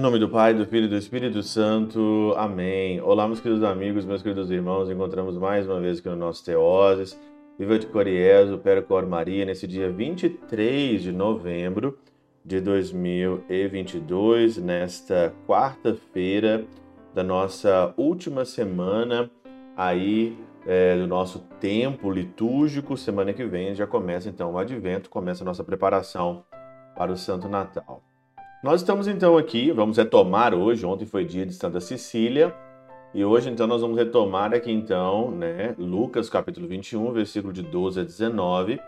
Em nome do Pai, do Filho e do Espírito Santo. Amém. Olá, meus queridos amigos, meus queridos irmãos. Encontramos mais uma vez aqui no nosso Teoses. Viva de Coriezo, Percor Maria, nesse dia 23 de novembro de 2022, nesta quarta-feira da nossa última semana aí é, do nosso tempo litúrgico. Semana que vem já começa então o advento, começa a nossa preparação para o Santo Natal. Nós estamos então aqui, vamos retomar hoje, ontem foi dia de Santa Cecília, e hoje então nós vamos retomar aqui então, né, Lucas capítulo 21, versículo de 12 a 19.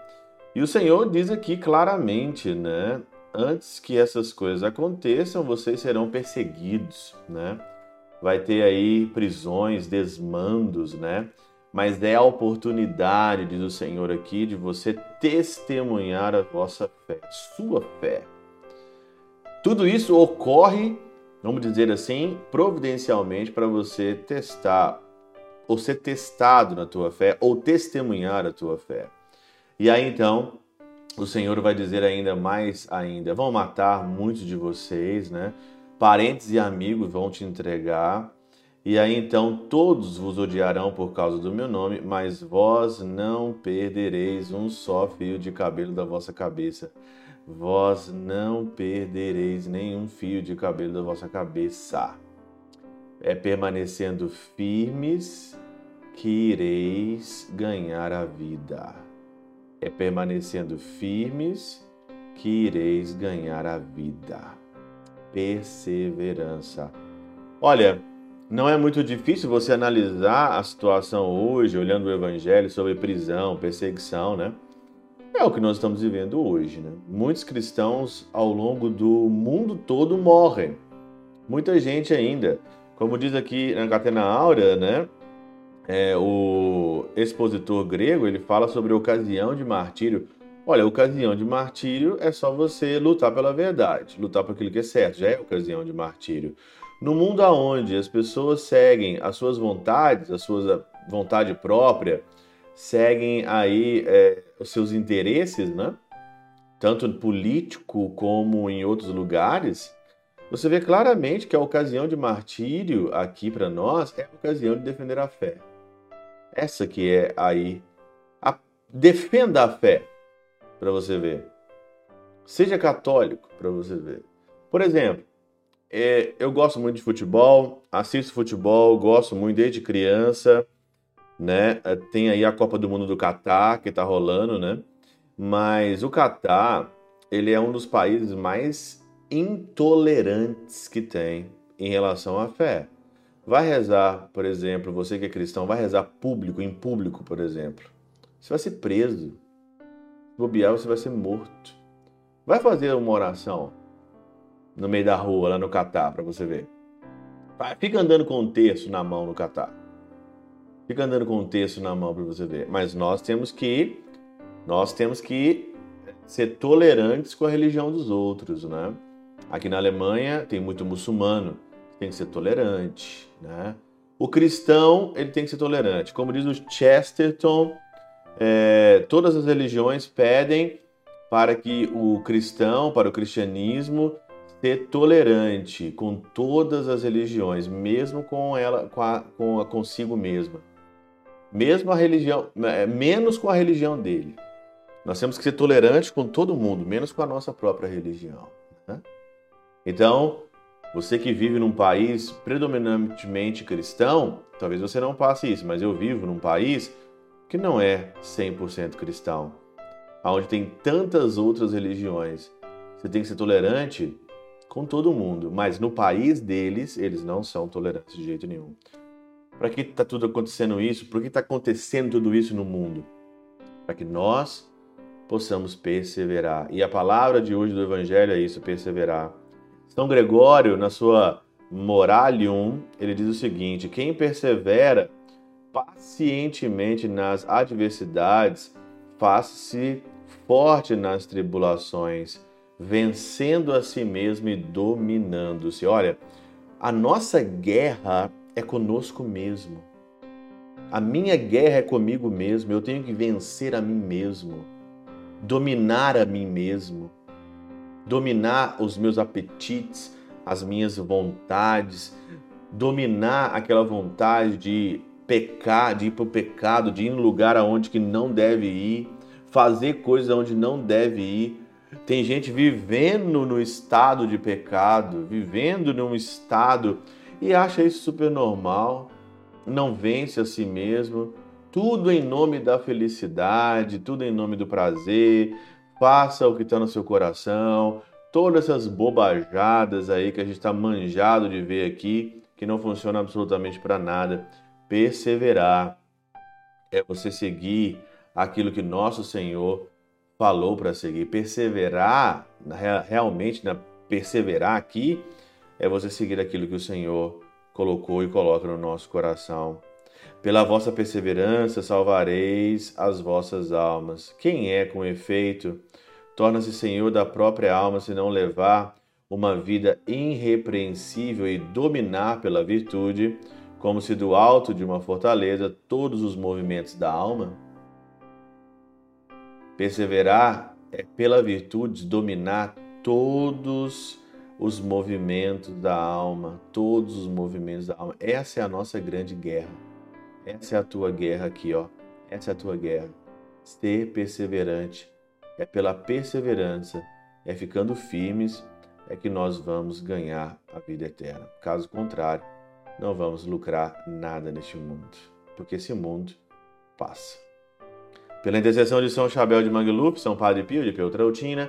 E o Senhor diz aqui claramente, né, antes que essas coisas aconteçam, vocês serão perseguidos, né? Vai ter aí prisões, desmandos, né? Mas é a oportunidade, diz o Senhor aqui, de você testemunhar a vossa fé, sua fé. Tudo isso ocorre, vamos dizer assim, providencialmente para você testar ou ser testado na tua fé ou testemunhar a tua fé. E aí então, o Senhor vai dizer ainda mais ainda, vão matar muitos de vocês, né? Parentes e amigos vão te entregar. E aí então todos vos odiarão por causa do meu nome, mas vós não perdereis um só fio de cabelo da vossa cabeça vós não perdereis nenhum fio de cabelo da vossa cabeça. É permanecendo firmes que ireis ganhar a vida. É permanecendo firmes que ireis ganhar a vida. Perseverança. Olha, não é muito difícil você analisar a situação hoje, olhando o Evangelho sobre prisão, perseguição, né? É o que nós estamos vivendo hoje. Né? Muitos cristãos ao longo do mundo todo morrem. Muita gente ainda. Como diz aqui na Catena Áurea, né? É, o expositor grego ele fala sobre a ocasião de martírio. Olha, a ocasião de martírio é só você lutar pela verdade, lutar por aquilo que é certo, já é ocasião de martírio. No mundo aonde as pessoas seguem as suas vontades, a sua vontade própria, seguem aí é, os seus interesses, né? tanto político como em outros lugares, você vê claramente que a ocasião de martírio aqui para nós é a ocasião de defender a fé. Essa que é aí a defenda a fé para você ver. Seja católico para você ver. Por exemplo, é, eu gosto muito de futebol, assisto futebol, gosto muito desde criança né? Eh, tem aí a Copa do Mundo do Catar que está rolando, né? Mas o Catar, ele é um dos países mais intolerantes que tem em relação à fé. Vai rezar, por exemplo, você que é cristão, vai rezar público, em público, por exemplo. Você vai ser preso. Se bobear, você vai ser morto. Vai fazer uma oração no meio da rua, lá no Catar, para você ver. Fica andando com um terço na mão no Catar. Fica andando com um texto na mão para você ver. Mas nós temos que nós temos que ser tolerantes com a religião dos outros, né? Aqui na Alemanha tem muito muçulmano, tem que ser tolerante, né? O cristão ele tem que ser tolerante. Como diz o Chesterton, é, todas as religiões pedem para que o cristão, para o cristianismo, ser tolerante com todas as religiões, mesmo com ela, com a, com a consigo mesma mesmo a religião, né, menos com a religião dele. Nós temos que ser tolerantes com todo mundo, menos com a nossa própria religião. Né? Então, você que vive num país predominantemente cristão, talvez você não passe isso, mas eu vivo num país que não é 100% cristão, onde tem tantas outras religiões. Você tem que ser tolerante com todo mundo, mas no país deles, eles não são tolerantes de jeito nenhum. Para que está tudo acontecendo isso? Por que está acontecendo tudo isso no mundo? Para que nós possamos perseverar. E a palavra de hoje do Evangelho é isso: perseverar. São Gregório, na sua Moralium, ele diz o seguinte: quem persevera pacientemente nas adversidades, faz-se forte nas tribulações, vencendo a si mesmo e dominando-se. Olha, a nossa guerra é conosco mesmo. A minha guerra é comigo mesmo. Eu tenho que vencer a mim mesmo, dominar a mim mesmo, dominar os meus apetites, as minhas vontades, dominar aquela vontade de pecar, de ir para o pecado, de ir em lugar aonde que não deve ir, fazer coisas onde não deve ir. Tem gente vivendo no estado de pecado, vivendo num estado e acha isso super normal, não vence a si mesmo, tudo em nome da felicidade, tudo em nome do prazer, faça o que está no seu coração, todas essas bobajadas aí que a gente está manjado de ver aqui, que não funciona absolutamente para nada. Perseverar é você seguir aquilo que nosso Senhor falou para seguir. Perseverar, realmente, na perseverar aqui, é você seguir aquilo que o Senhor colocou e coloca no nosso coração. Pela vossa perseverança salvareis as vossas almas. Quem é, com efeito, torna-se senhor da própria alma se não levar uma vida irrepreensível e dominar pela virtude, como se do alto de uma fortaleza todos os movimentos da alma? Perseverar é pela virtude dominar todos os movimentos da alma, todos os movimentos da alma. Essa é a nossa grande guerra. Essa é a tua guerra aqui, ó. Essa é a tua guerra. Ser perseverante é pela perseverança, é ficando firmes, é que nós vamos ganhar a vida eterna. Caso contrário, não vamos lucrar nada neste mundo, porque esse mundo passa. Pela intercessão de São Chabel de Mangluf, São Padre Pio de Peltrautina,